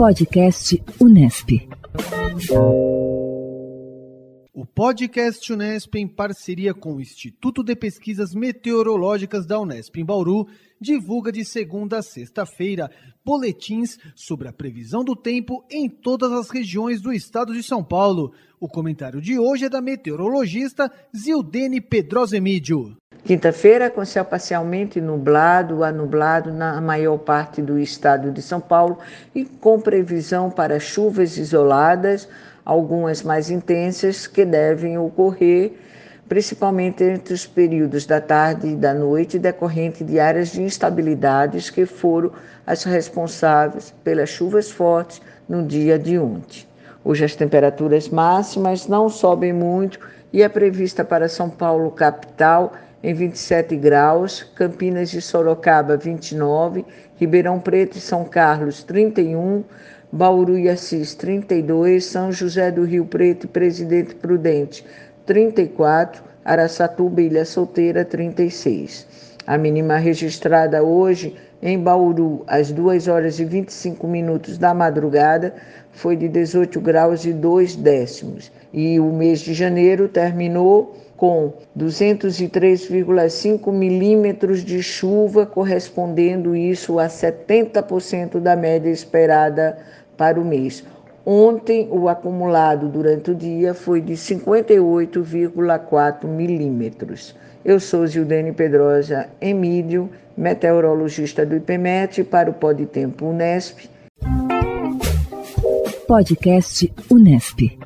Podcast Unesp. O podcast Unesp, em parceria com o Instituto de Pesquisas Meteorológicas da Unesp em Bauru, divulga de segunda a sexta-feira boletins sobre a previsão do tempo em todas as regiões do estado de São Paulo. O comentário de hoje é da meteorologista Zildene Pedrosemídio. Quinta-feira, com céu parcialmente nublado a nublado na maior parte do estado de São Paulo e com previsão para chuvas isoladas, algumas mais intensas, que devem ocorrer principalmente entre os períodos da tarde e da noite, decorrente de áreas de instabilidades que foram as responsáveis pelas chuvas fortes no dia de ontem. Hoje as temperaturas máximas não sobem muito e é prevista para São Paulo capital em 27 graus, Campinas e Sorocaba 29, Ribeirão Preto e São Carlos 31, Bauru e Assis 32, São José do Rio Preto e Presidente Prudente 34, Araçatuba Ilha Solteira 36. A mínima registrada hoje em Bauru, às 2 horas e 25 minutos da madrugada, foi de 18 graus e 2 décimos. E o mês de janeiro terminou com 203,5 milímetros de chuva, correspondendo isso a 70% da média esperada para o mês. Ontem, o acumulado durante o dia foi de 58,4 milímetros. Eu sou Gildene Pedrosa Emílio, meteorologista do IPMET, para o Podtempo Unesp. Podcast Unesp.